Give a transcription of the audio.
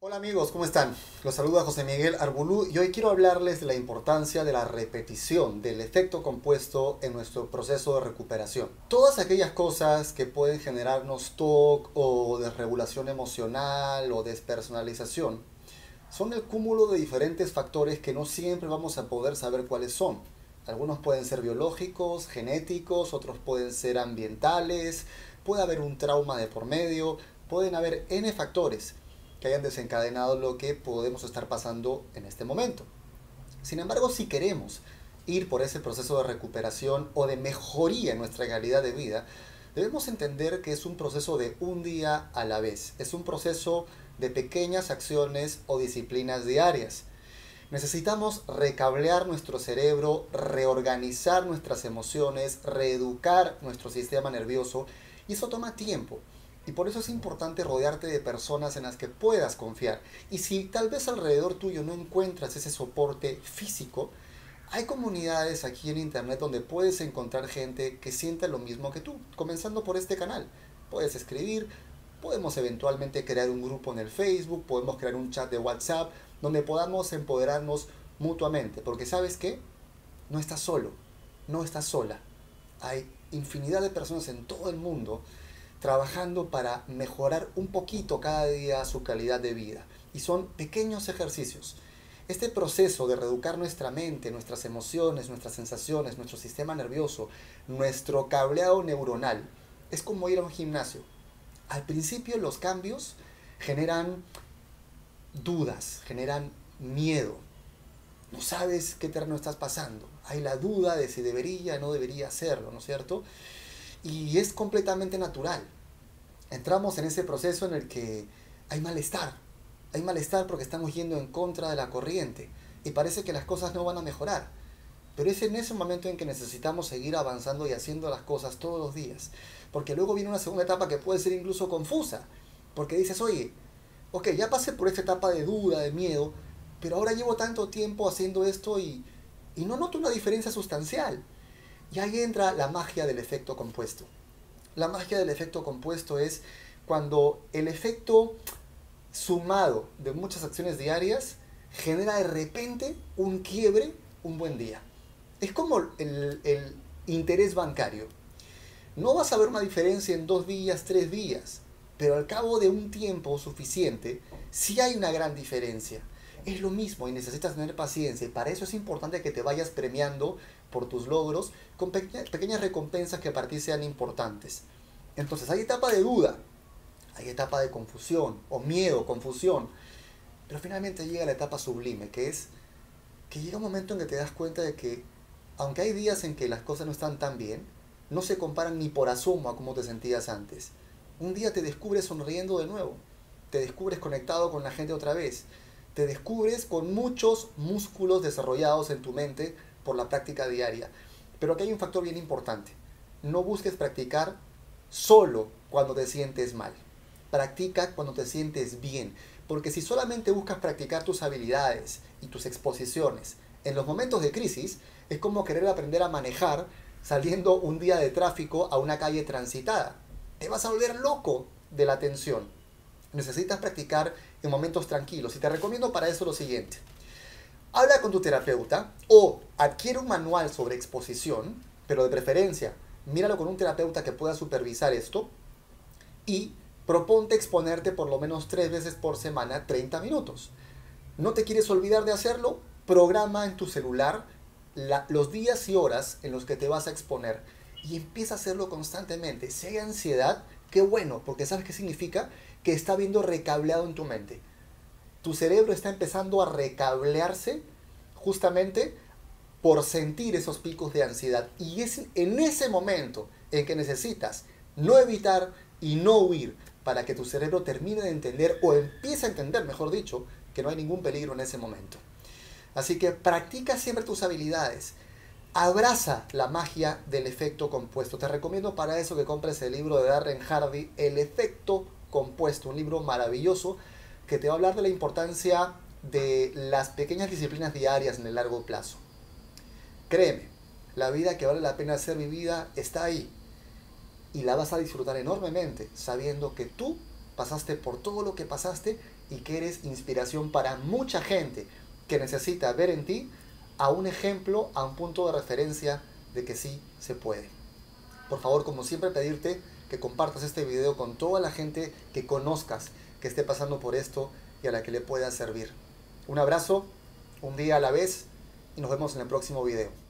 Hola amigos, ¿cómo están? Los saluda José Miguel Arbulú y hoy quiero hablarles de la importancia de la repetición, del efecto compuesto en nuestro proceso de recuperación. Todas aquellas cosas que pueden generarnos TOC o desregulación emocional o despersonalización son el cúmulo de diferentes factores que no siempre vamos a poder saber cuáles son. Algunos pueden ser biológicos, genéticos, otros pueden ser ambientales, puede haber un trauma de por medio, pueden haber N factores que hayan desencadenado lo que podemos estar pasando en este momento. Sin embargo, si queremos ir por ese proceso de recuperación o de mejoría en nuestra calidad de vida, debemos entender que es un proceso de un día a la vez. Es un proceso de pequeñas acciones o disciplinas diarias. Necesitamos recablear nuestro cerebro, reorganizar nuestras emociones, reeducar nuestro sistema nervioso y eso toma tiempo. Y por eso es importante rodearte de personas en las que puedas confiar. Y si tal vez alrededor tuyo no encuentras ese soporte físico, hay comunidades aquí en internet donde puedes encontrar gente que sienta lo mismo que tú, comenzando por este canal. Puedes escribir, podemos eventualmente crear un grupo en el Facebook, podemos crear un chat de WhatsApp donde podamos empoderarnos mutuamente. Porque sabes qué? No estás solo, no estás sola. Hay infinidad de personas en todo el mundo trabajando para mejorar un poquito cada día su calidad de vida. Y son pequeños ejercicios. Este proceso de reeducar nuestra mente, nuestras emociones, nuestras sensaciones, nuestro sistema nervioso, nuestro cableado neuronal, es como ir a un gimnasio. Al principio los cambios generan dudas, generan miedo. No sabes qué terreno estás pasando. Hay la duda de si debería o no debería hacerlo, ¿no es cierto? Y es completamente natural. Entramos en ese proceso en el que hay malestar. Hay malestar porque estamos yendo en contra de la corriente y parece que las cosas no van a mejorar. Pero es en ese momento en que necesitamos seguir avanzando y haciendo las cosas todos los días. Porque luego viene una segunda etapa que puede ser incluso confusa. Porque dices, oye, ok, ya pasé por esta etapa de duda, de miedo, pero ahora llevo tanto tiempo haciendo esto y, y no noto una diferencia sustancial. Y ahí entra la magia del efecto compuesto. La magia del efecto compuesto es cuando el efecto sumado de muchas acciones diarias genera de repente un quiebre un buen día. Es como el, interés bancario. No vas a ver una diferencia en dos días, tres días, pero al cabo de un tiempo suficiente, sí hay una gran diferencia. Es lo mismo y necesitas tener paciencia y para eso es importante que te vayas premiando por tus logros con pequeñas recompensas que para ti sean importantes. Entonces hay etapa de duda, hay etapa de confusión o miedo, confusión, pero finalmente llega la etapa sublime, que es que llega un momento en que te das cuenta de que aunque hay días en que las cosas no están tan bien, no se comparan ni por asomo a cómo te sentías antes. Un día te descubres sonriendo de nuevo, te descubres conectado con la gente otra vez, te descubres con muchos músculos desarrollados en tu mente por la práctica diaria. Pero aquí hay un factor bien importante. No busques practicar solo cuando te sientes mal. Practica cuando te sientes bien. Porque si solamente buscas practicar tus habilidades y tus exposiciones en los momentos de crisis, es como querer aprender a manejar saliendo un día de tráfico a una calle transitada. Te vas a volver loco de la tensión necesitas practicar en momentos tranquilos. Y te recomiendo para eso lo siguiente. Habla con tu terapeuta o adquiere un manual sobre exposición, pero de preferencia, míralo con un terapeuta que pueda supervisar esto y proponte exponerte por lo menos tres veces por semana 30 minutos. ¿No te quieres olvidar de hacerlo? Programa en tu celular los días y horas en los que te vas a exponer y empieza a hacerlo constantemente. Si hay ansiedad, qué bueno, porque sabes qué significa que está viendo recableado en tu mente. Tu cerebro está empezando a recablearse justamente por sentir esos picos de ansiedad. Y es en ese momento en que necesitas no evitar y no huir para que tu cerebro termine de entender o empiece a entender, mejor dicho, que no hay ningún peligro en ese momento. Así que practica siempre tus habilidades. Abraza la magia del efecto compuesto. Te recomiendo para eso que compres el libro de Darren Hardy, El efecto compuesto, un libro maravilloso que te va a hablar de la importancia de las pequeñas disciplinas diarias en el largo plazo. Créeme, la vida que vale la pena ser vivida está ahí y la vas a disfrutar enormemente sabiendo que tú pasaste por todo lo que pasaste y que eres inspiración para mucha gente que necesita ver en ti a un ejemplo, a un punto de referencia de que sí se puede. Por favor, como siempre, pedirte que compartas este video con toda la gente que conozcas que esté pasando por esto y a la que le pueda servir. Un abrazo, un día a la vez y nos vemos en el próximo video.